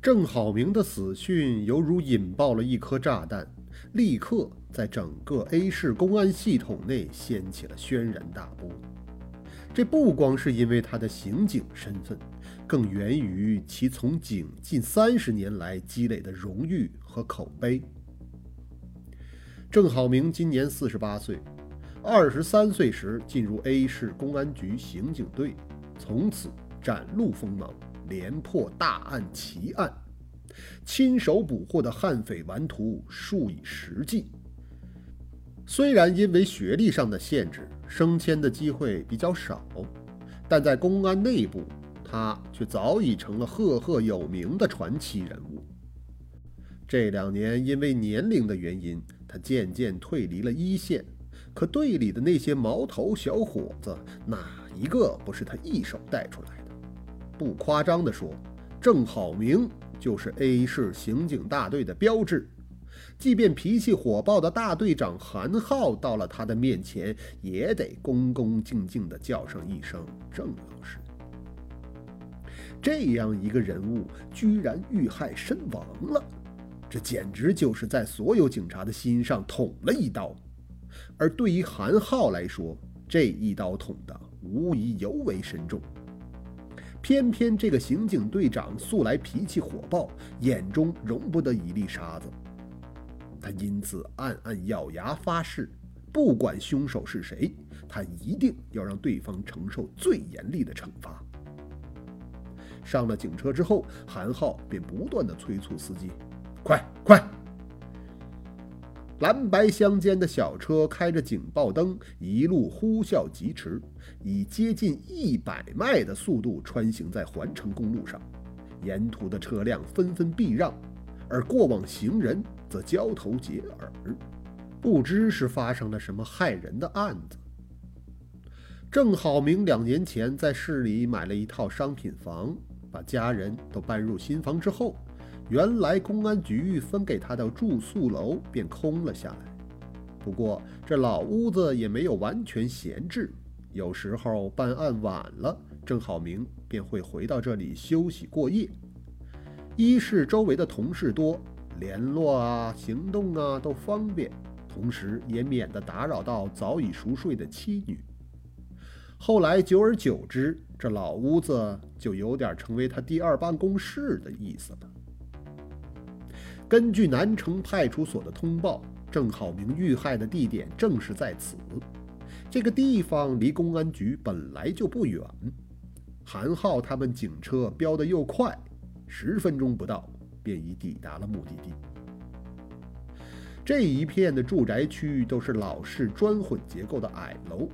郑好明的死讯犹如引爆了一颗炸弹，立刻在整个 A 市公安系统内掀起了轩然大波。这不光是因为他的刑警身份，更源于其从警近三十年来积累的荣誉和口碑。郑好明今年四十八岁，二十三岁时进入 A 市公安局刑警队，从此展露锋芒。连破大案奇案，亲手捕获的悍匪顽徒数以十计。虽然因为学历上的限制，升迁的机会比较少，但在公安内部，他却早已成了赫赫有名的传奇人物。这两年因为年龄的原因，他渐渐退离了一线。可队里的那些毛头小伙子，哪一个不是他一手带出来？不夸张地说，郑好明就是 A 市刑警大队的标志。即便脾气火爆的大队长韩浩到了他的面前，也得恭恭敬敬地叫上一声“郑老师”。这样一个人物居然遇害身亡了，这简直就是在所有警察的心上捅了一刀。而对于韩浩来说，这一刀捅的无疑尤为深重。偏偏这个刑警队长素来脾气火爆，眼中容不得一粒沙子。他因此暗暗咬牙发誓，不管凶手是谁，他一定要让对方承受最严厉的惩罚。上了警车之后，韩浩便不断的催促司机：“快快！”蓝白相间的小车开着警报灯，一路呼啸疾驰，以接近一百迈的速度穿行在环城公路上。沿途的车辆纷纷避让，而过往行人则交头接耳，不知是发生了什么害人的案子。郑好明两年前在市里买了一套商品房，把家人都搬入新房之后。原来公安局分给他的住宿楼便空了下来，不过这老屋子也没有完全闲置，有时候办案晚了，郑好明便会回到这里休息过夜。一是周围的同事多，联络啊、行动啊都方便，同时也免得打扰到早已熟睡的妻女。后来久而久之，这老屋子就有点成为他第二办公室的意思了。根据南城派出所的通报，郑好明遇害的地点正是在此。这个地方离公安局本来就不远，韩浩他们警车飙得又快，十分钟不到便已抵达了目的地。这一片的住宅区都是老式砖混结构的矮楼，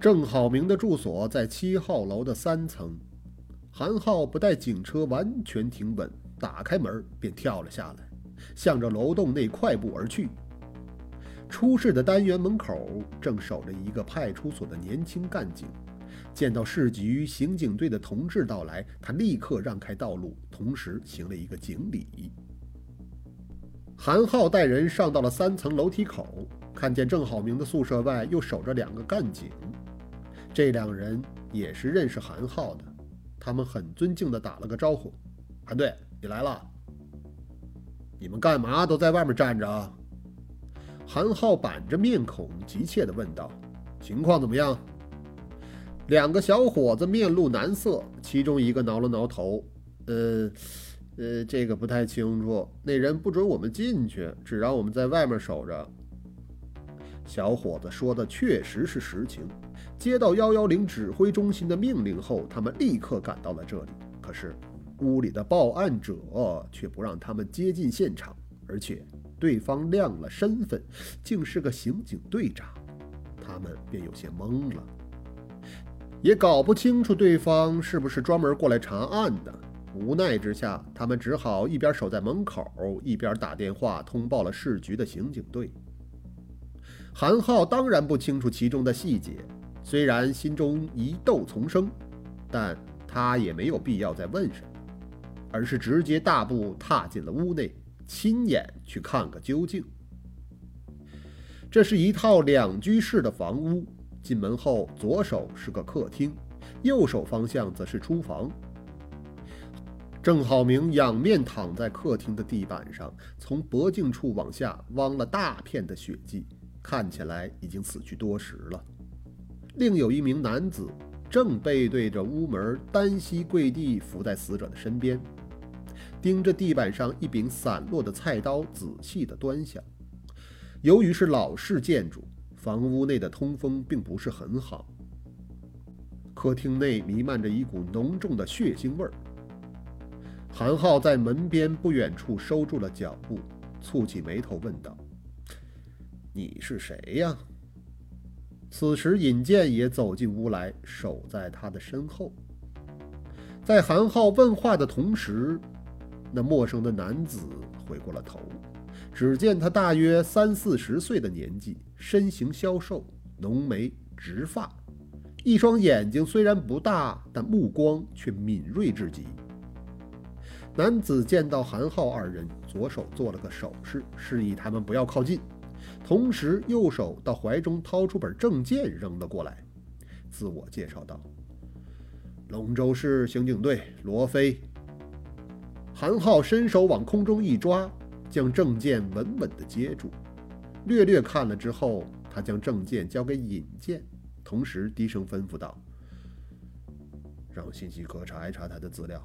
郑好明的住所在七号楼的三层。韩浩不待警车完全停稳。打开门便跳了下来，向着楼栋内快步而去。出事的单元门口正守着一个派出所的年轻干警，见到市局刑警队的同志到来，他立刻让开道路，同时行了一个警礼。韩浩带人上到了三层楼梯口，看见郑好明的宿舍外又守着两个干警，这两人也是认识韩浩的，他们很尊敬地打了个招呼：“韩队。”你来了，你们干嘛都在外面站着？韩浩板着面孔，急切地问道：“情况怎么样？”两个小伙子面露难色，其中一个挠了挠头：“呃，呃，这个不太清楚。那人不准我们进去，只让我们在外面守着。”小伙子说的确实是实情。接到幺幺零指挥中心的命令后，他们立刻赶到了这里。可是。屋里的报案者却不让他们接近现场，而且对方亮了身份，竟是个刑警队长，他们便有些懵了，也搞不清楚对方是不是专门过来查案的。无奈之下，他们只好一边守在门口，一边打电话通报了市局的刑警队。韩浩当然不清楚其中的细节，虽然心中疑窦丛生，但他也没有必要再问什么。而是直接大步踏进了屋内，亲眼去看个究竟。这是一套两居室的房屋，进门后左手是个客厅，右手方向则是厨房。郑浩明仰面躺在客厅的地板上，从脖颈处往下汪了大片的血迹，看起来已经死去多时了。另有一名男子正背对着屋门，单膝跪地，伏在死者的身边，盯着地板上一柄散落的菜刀，仔细地端详。由于是老式建筑，房屋内的通风并不是很好，客厅内弥漫着一股浓重的血腥味儿。韩浩在门边不远处收住了脚步，蹙起眉头问道：“你是谁呀？”此时，尹健也走进屋来，守在他的身后。在韩浩问话的同时，那陌生的男子回过了头。只见他大约三四十岁的年纪，身形消瘦，浓眉直发，一双眼睛虽然不大，但目光却敏锐至极。男子见到韩浩二人，左手做了个手势，示意他们不要靠近，同时右手到怀中掏出本证件扔了过来，自我介绍道：“龙州市刑警队罗飞。”韩浩伸手往空中一抓，将证件稳稳地接住，略略看了之后，他将证件交给尹健，同时低声吩咐道：“让信息科查一查他的资料。”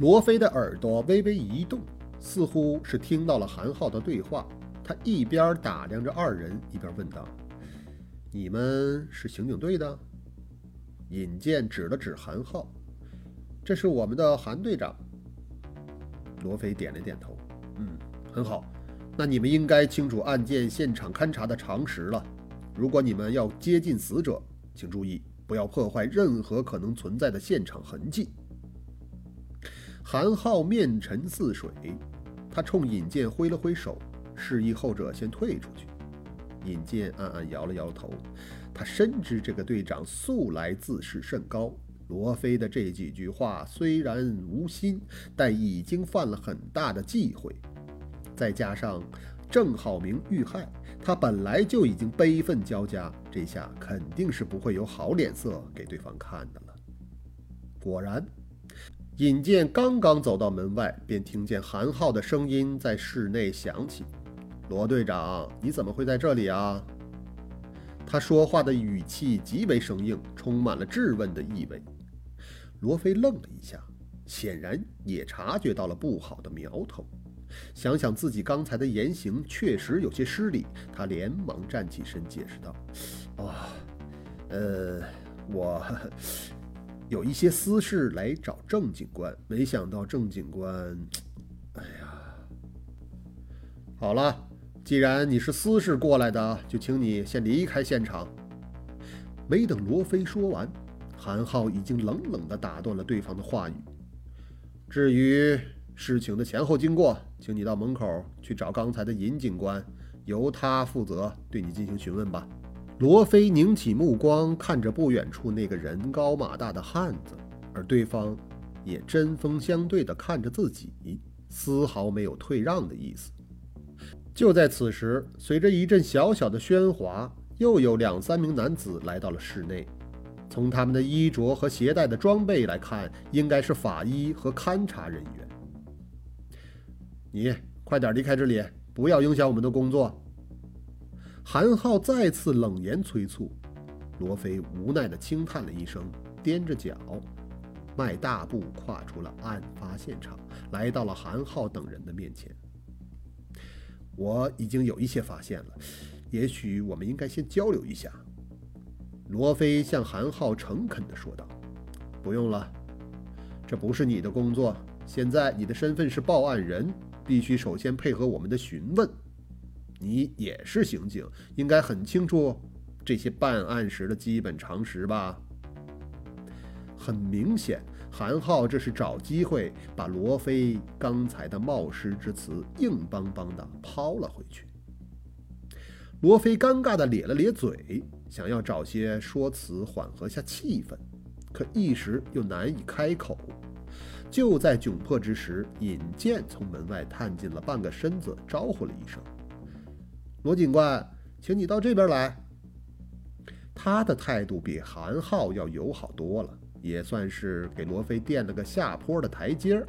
罗非的耳朵微微一动，似乎是听到了韩浩的对话。他一边打量着二人，一边问道：“你们是刑警队的？”尹健指了指韩浩：“这是我们的韩队长。”罗非点了点头：“嗯，很好。那你们应该清楚案件现场勘查的常识了。如果你们要接近死者，请注意不要破坏任何可能存在的现场痕迹。”韩浩面沉似水，他冲尹健挥了挥手，示意后者先退出去。尹健暗暗摇了摇头，他深知这个队长素来自视甚高。罗非的这几句话虽然无心，但已经犯了很大的忌讳。再加上郑浩明遇害，他本来就已经悲愤交加，这下肯定是不会有好脸色给对方看的了。果然。尹健刚刚走到门外，便听见韩浩的声音在室内响起：“罗队长，你怎么会在这里啊？”他说话的语气极为生硬，充满了质问的意味。罗非愣了一下，显然也察觉到了不好的苗头。想想自己刚才的言行确实有些失礼，他连忙站起身解释道：“哦，呃，我……”有一些私事来找郑警官，没想到郑警官，哎呀，好了，既然你是私事过来的，就请你先离开现场。没等罗非说完，韩浩已经冷冷地打断了对方的话语。至于事情的前后经过，请你到门口去找刚才的尹警官，由他负责对你进行询问吧。罗非拧起目光看着不远处那个人高马大的汉子，而对方也针锋相对地看着自己，丝毫没有退让的意思。就在此时，随着一阵小小的喧哗，又有两三名男子来到了室内。从他们的衣着和携带的装备来看，应该是法医和勘察人员。你快点离开这里，不要影响我们的工作。韩浩再次冷言催促，罗非无奈地轻叹了一声，踮着脚，迈大步跨出了案发现场，来到了韩浩等人的面前。我已经有一些发现了，也许我们应该先交流一下。罗非向韩浩诚恳地说道：“不用了，这不是你的工作。现在你的身份是报案人，必须首先配合我们的询问。”你也是刑警，应该很清楚这些办案时的基本常识吧？很明显，韩浩这是找机会把罗非刚才的冒失之词硬邦邦地抛了回去。罗非尴尬地咧了咧嘴，想要找些说辞缓和下气氛，可一时又难以开口。就在窘迫之时，尹健从门外探进了半个身子，招呼了一声。罗警官，请你到这边来。他的态度比韩浩要友好多了，也算是给罗非垫了个下坡的台阶儿。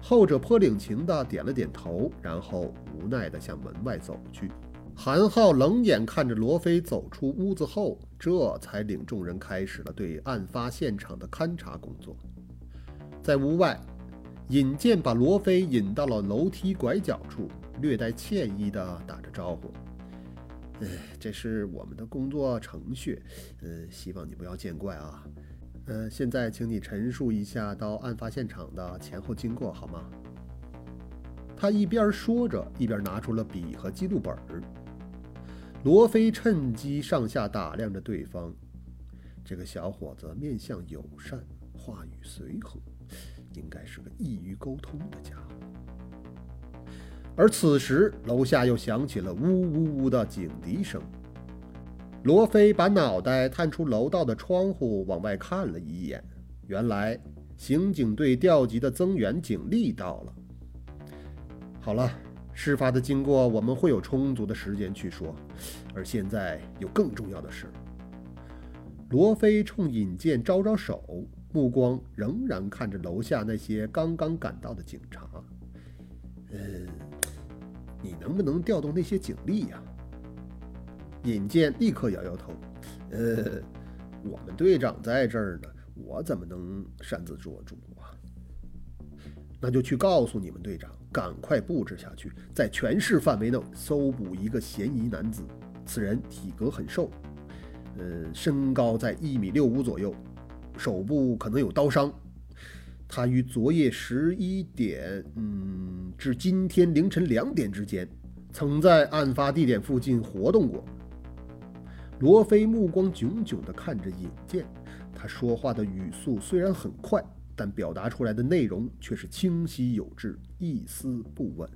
后者颇领情的点了点头，然后无奈地向门外走去。韩浩冷眼看着罗非走出屋子后，这才领众人开始了对案发现场的勘查工作。在屋外，尹健把罗非引到了楼梯拐角处，略带歉意地打着招呼：“哎，这是我们的工作程序，呃，希望你不要见怪啊。呃，现在请你陈述一下到案发现场的前后经过，好吗？”他一边说着，一边拿出了笔和记录本儿。罗非趁机上下打量着对方，这个小伙子面相友善，话语随和，应该是个易于沟通的家伙。而此时，楼下又响起了呜呜呜的警笛声。罗非把脑袋探出楼道的窗户，往外看了一眼，原来刑警队调集的增援警力到了。好了。事发的经过，我们会有充足的时间去说。而现在有更重要的事。罗非冲尹健招招手，目光仍然看着楼下那些刚刚赶到的警察。嗯，你能不能调动那些警力呀？尹健立刻摇摇头。呃，我们队长在这儿呢，我怎么能擅自做主啊？那就去告诉你们队长。赶快布置下去，在全市范围内搜捕一个嫌疑男子。此人体格很瘦，呃，身高在一米六五左右，手部可能有刀伤。他于昨夜十一点，嗯，至今天凌晨两点之间，曾在案发地点附近活动过。罗非目光炯炯地看着尹健，他说话的语速虽然很快。但表达出来的内容却是清晰有致，一丝不紊。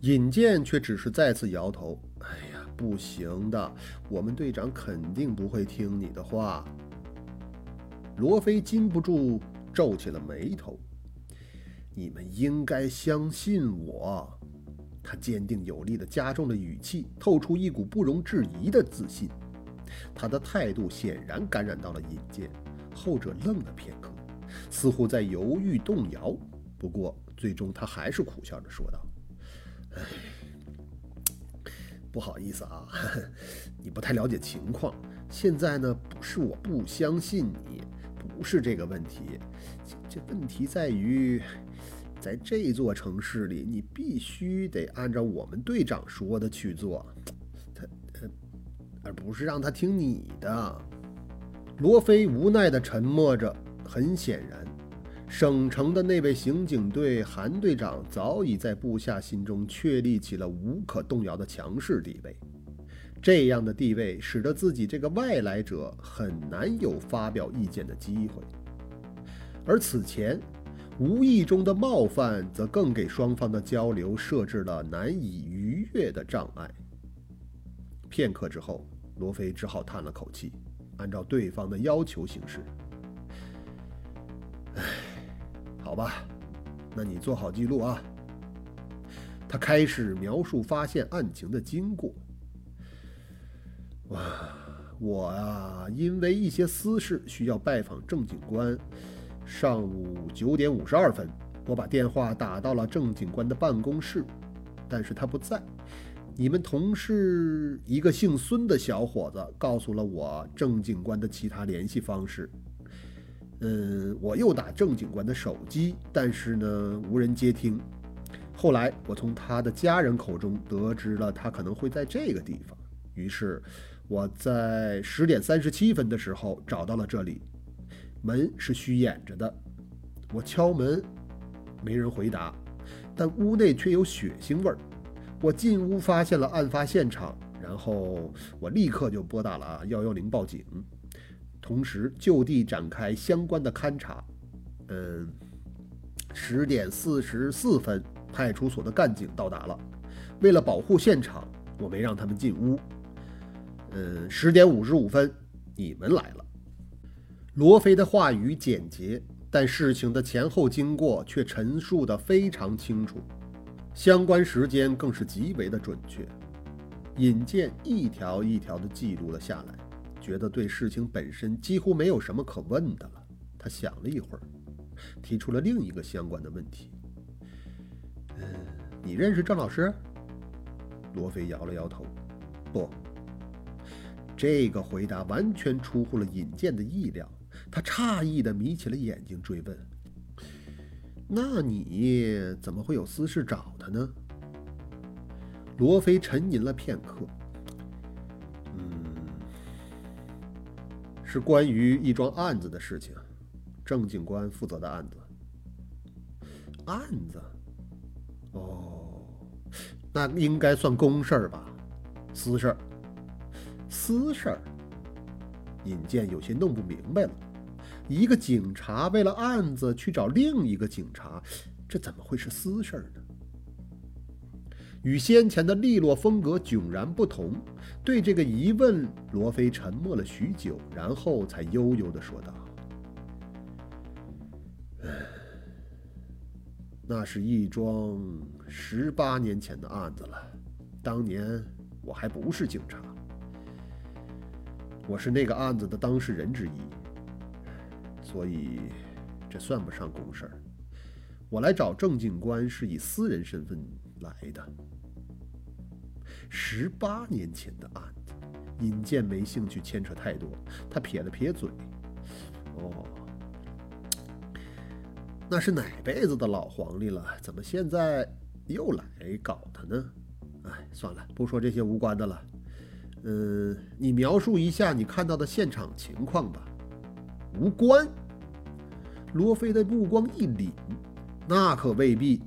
尹健却只是再次摇头：“哎呀，不行的，我们队长肯定不会听你的话。”罗非禁不住皱起了眉头：“你们应该相信我。”他坚定有力地加重了语气，透出一股不容置疑的自信。他的态度显然感染到了尹健，后者愣了片刻。似乎在犹豫动摇，不过最终他还是苦笑着说道：“哎，不好意思啊，你不太了解情况。现在呢，不是我不相信你，不是这个问题。这问题在于，在这座城市里，你必须得按照我们队长说的去做，他他，而不是让他听你的。”罗非无奈地沉默着。很显然，省城的那位刑警队韩队长早已在部下心中确立起了无可动摇的强势地位。这样的地位使得自己这个外来者很难有发表意见的机会，而此前无意中的冒犯，则更给双方的交流设置了难以逾越的障碍。片刻之后，罗非只好叹了口气，按照对方的要求行事。唉，好吧，那你做好记录啊。他开始描述发现案情的经过。哇，我啊，因为一些私事需要拜访郑警官。上午九点五十二分，我把电话打到了郑警官的办公室，但是他不在。你们同事一个姓孙的小伙子告诉了我郑警官的其他联系方式。嗯，我又打郑警官的手机，但是呢，无人接听。后来我从他的家人口中得知了他可能会在这个地方，于是我在十点三十七分的时候找到了这里。门是虚掩着的，我敲门，没人回答，但屋内却有血腥味儿。我进屋发现了案发现场，然后我立刻就拨打了幺幺零报警。同时就地展开相关的勘查。嗯，十点四十四分，派出所的干警到达了。为了保护现场，我没让他们进屋。嗯，十点五十五分，你们来了。罗非的话语简洁，但事情的前后经过却陈述得非常清楚，相关时间更是极为的准确。引荐一条一条地记录了下来。觉得对事情本身几乎没有什么可问的了。他想了一会儿，提出了另一个相关的问题：“嗯，你认识郑老师？”罗非摇了摇头：“不。”这个回答完全出乎了尹健的意料，他诧异地眯起了眼睛，追问：“那你怎么会有私事找他呢？”罗非沉吟了片刻：“是关于一桩案子的事情，郑警官负责的案子。案子？哦，那应该算公事儿吧？私事儿？”私事儿，尹健有些弄不明白了。一个警察为了案子去找另一个警察，这怎么会是私事儿呢？与先前的利落风格迥然不同。对这个疑问，罗非沉默了许久，然后才悠悠地说道：“那是一桩十八年前的案子了。当年我还不是警察。”我是那个案子的当事人之一，所以这算不上公事儿。我来找郑警官是以私人身份来的。十八年前的案子，尹健没兴趣牵扯太多，他撇了撇嘴：“哦，那是哪辈子的老黄历了？怎么现在又来搞他呢？哎，算了，不说这些无关的了。”嗯，你描述一下你看到的现场情况吧。无关。罗非的目光一凛，那可未必。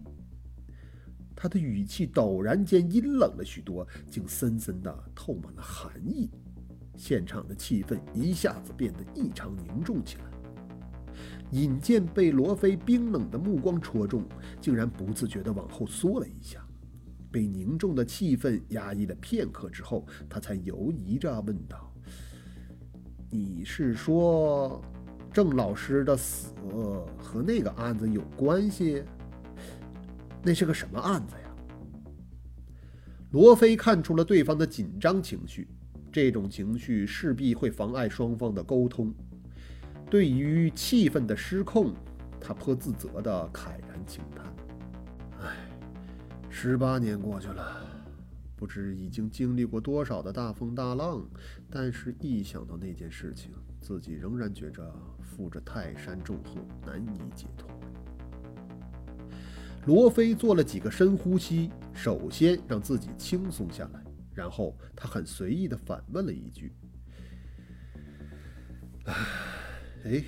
他的语气陡然间阴冷了许多，竟森森的透满了寒意。现场的气氛一下子变得异常凝重起来。尹健被罗非冰冷的目光戳中，竟然不自觉地往后缩了一下。被凝重的气氛压抑了片刻之后，他才犹疑着问道：“你是说，郑老师的死和那个案子有关系？那是个什么案子呀？”罗非看出了对方的紧张情绪，这种情绪势必会妨碍双方的沟通。对于气氛的失控，他颇自责地慨然轻叹。唉十八年过去了，不知已经经历过多少的大风大浪，但是，一想到那件事情，自己仍然觉着负着泰山重荷，难以解脱。罗非做了几个深呼吸，首先让自己轻松下来，然后他很随意地反问了一句：“哎，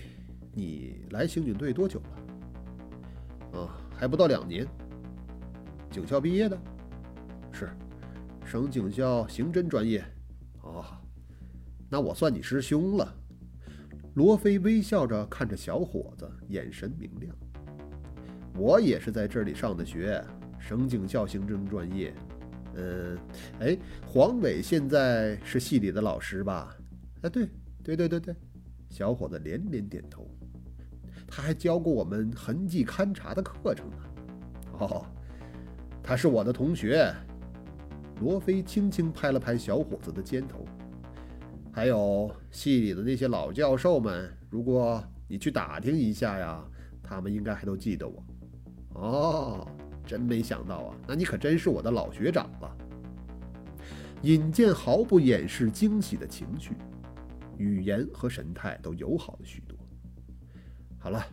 你来刑警队多久了？啊，还不到两年。”警校毕业的，是省警校刑侦专业。哦，那我算你师兄了。罗非微笑着看着小伙子，眼神明亮。我也是在这里上的学，省警校刑侦专业。嗯，哎，黄伟现在是系里的老师吧？啊，对，对对对对。小伙子连连点头。他还教过我们痕迹勘查的课程呢。哦。他是我的同学，罗非轻轻拍了拍小伙子的肩头。还有系里的那些老教授们，如果你去打听一下呀，他们应该还都记得我。哦，真没想到啊，那你可真是我的老学长了。尹健毫不掩饰惊喜的情绪，语言和神态都友好了许多。好了，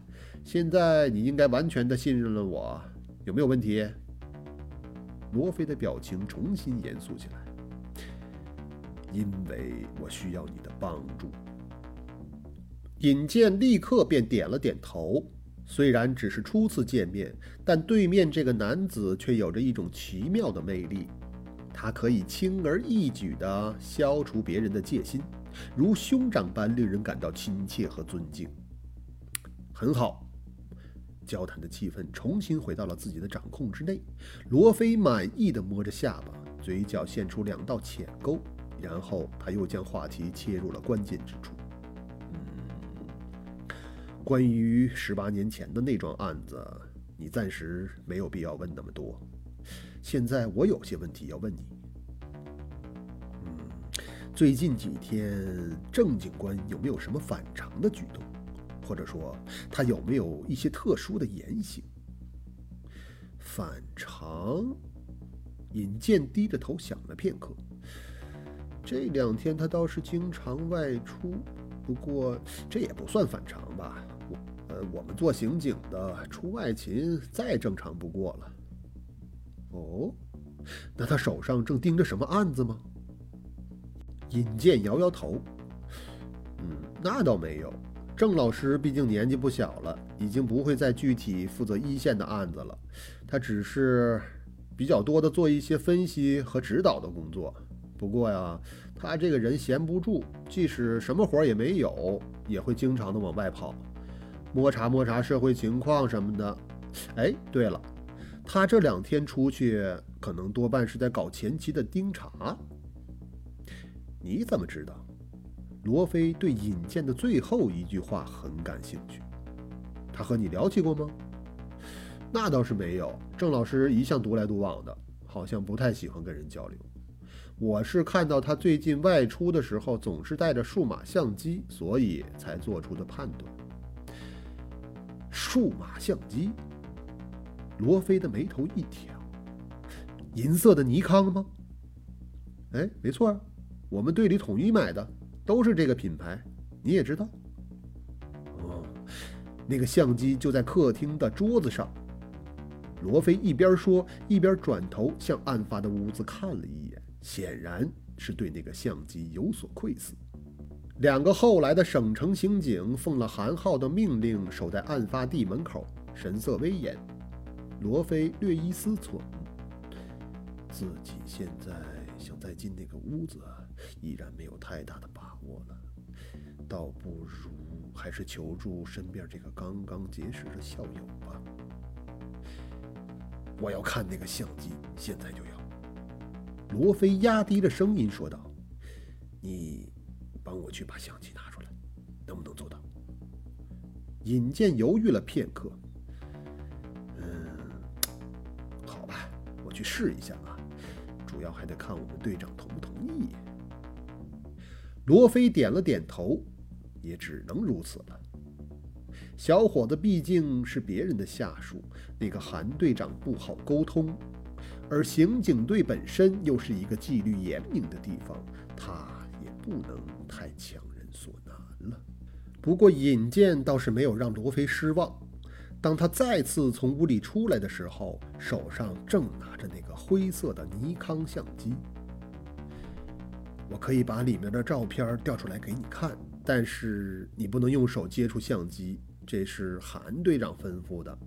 现在你应该完全的信任了我，有没有问题？罗非的表情重新严肃起来，因为我需要你的帮助。尹健立刻便点了点头。虽然只是初次见面，但对面这个男子却有着一种奇妙的魅力。他可以轻而易举地消除别人的戒心，如兄长般令人感到亲切和尊敬。很好。交谈的气氛重新回到了自己的掌控之内。罗非满意的摸着下巴，嘴角现出两道浅沟，然后他又将话题切入了关键之处。关于十八年前的那桩案子，你暂时没有必要问那么多。现在我有些问题要问你。嗯，最近几天郑警官有没有什么反常的举动？或者说他有没有一些特殊的言行？反常。尹健低着头想了片刻，这两天他倒是经常外出，不过这也不算反常吧？呃，我们做刑警的出外勤再正常不过了。哦，那他手上正盯着什么案子吗？尹健摇摇头，嗯，那倒没有。郑老师毕竟年纪不小了，已经不会再具体负责一线的案子了，他只是。比较多的做一些分析和指导的工作，不过呀，他这个人闲不住，即使什么活也没有，也会经常的往外跑，摸查摸查社会情况什么的。哎，对了，他这两天出去，可能多半是在搞前期的盯查。你怎么知道？罗非对尹健的最后一句话很感兴趣，他和你聊起过吗？那倒是没有，郑老师一向独来独往的，好像不太喜欢跟人交流。我是看到他最近外出的时候总是带着数码相机，所以才做出的判断。数码相机，罗非的眉头一挑，银色的尼康吗？哎，没错，我们队里统一买的都是这个品牌，你也知道。哦，那个相机就在客厅的桌子上。罗非一边说，一边转头向案发的屋子看了一眼，显然是对那个相机有所窥视。两个后来的省城刑警奉了韩浩的命令，守在案发地门口，神色威严。罗非略一思忖，自己现在想再进那个屋子，依然没有太大的把握了，倒不如还是求助身边这个刚刚结识的校友吧。我要看那个相机，现在就要。罗非压低了声音说道：“你帮我去把相机拿出来，能不能做到？”尹健犹豫了片刻，“嗯，好吧，我去试一下啊，主要还得看我们队长同不同意。”罗非点了点头，也只能如此了。小伙子毕竟是别人的下属，那个韩队长不好沟通，而刑警队本身又是一个纪律严明的地方，他不能太强人所难了。不过尹健倒是没有让罗非失望，当他再次从屋里出来的时候，手上正拿着那个灰色的尼康相机。我可以把里面的照片调出来给你看，但是你不能用手接触相机。这是韩队长吩咐的。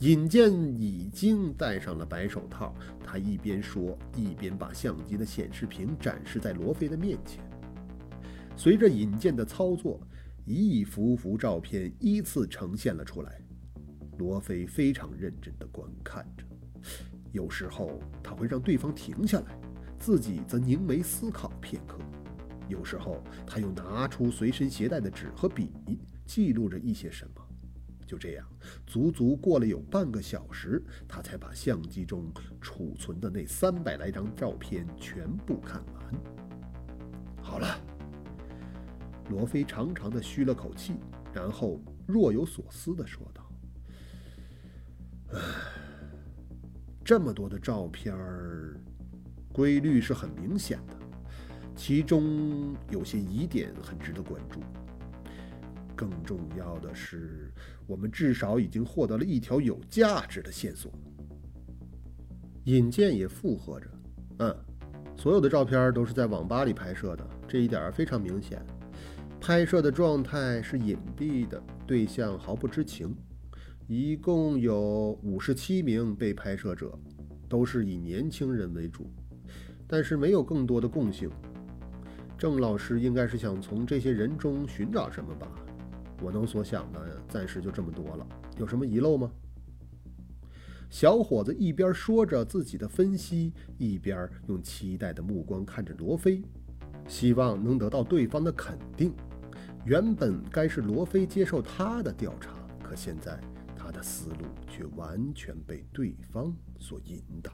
尹健已经戴上了白手套，他一边说，一边把相机的显示屏展示在罗非的面前。随着尹健的操作，一幅幅照片依次呈现了出来。罗非非常认真地观看着，有时候他会让对方停下来，自己则凝眉思考片刻；有时候他又拿出随身携带的纸和笔。记录着一些什么？就这样，足足过了有半个小时，他才把相机中储存的那三百来张照片全部看完。好了，罗非长长的吁了口气，然后若有所思的说道：“唉，这么多的照片儿，规律是很明显的，其中有些疑点很值得关注。”更重要的是，我们至少已经获得了一条有价值的线索。尹健也附和着：“嗯，所有的照片都是在网吧里拍摄的，这一点非常明显。拍摄的状态是隐蔽的，对象毫不知情。一共有五十七名被拍摄者，都是以年轻人为主，但是没有更多的共性。郑老师应该是想从这些人中寻找什么吧？”我能所想的暂时就这么多了，有什么遗漏吗？小伙子一边说着自己的分析，一边用期待的目光看着罗非，希望能得到对方的肯定。原本该是罗非接受他的调查，可现在他的思路却完全被对方所引导。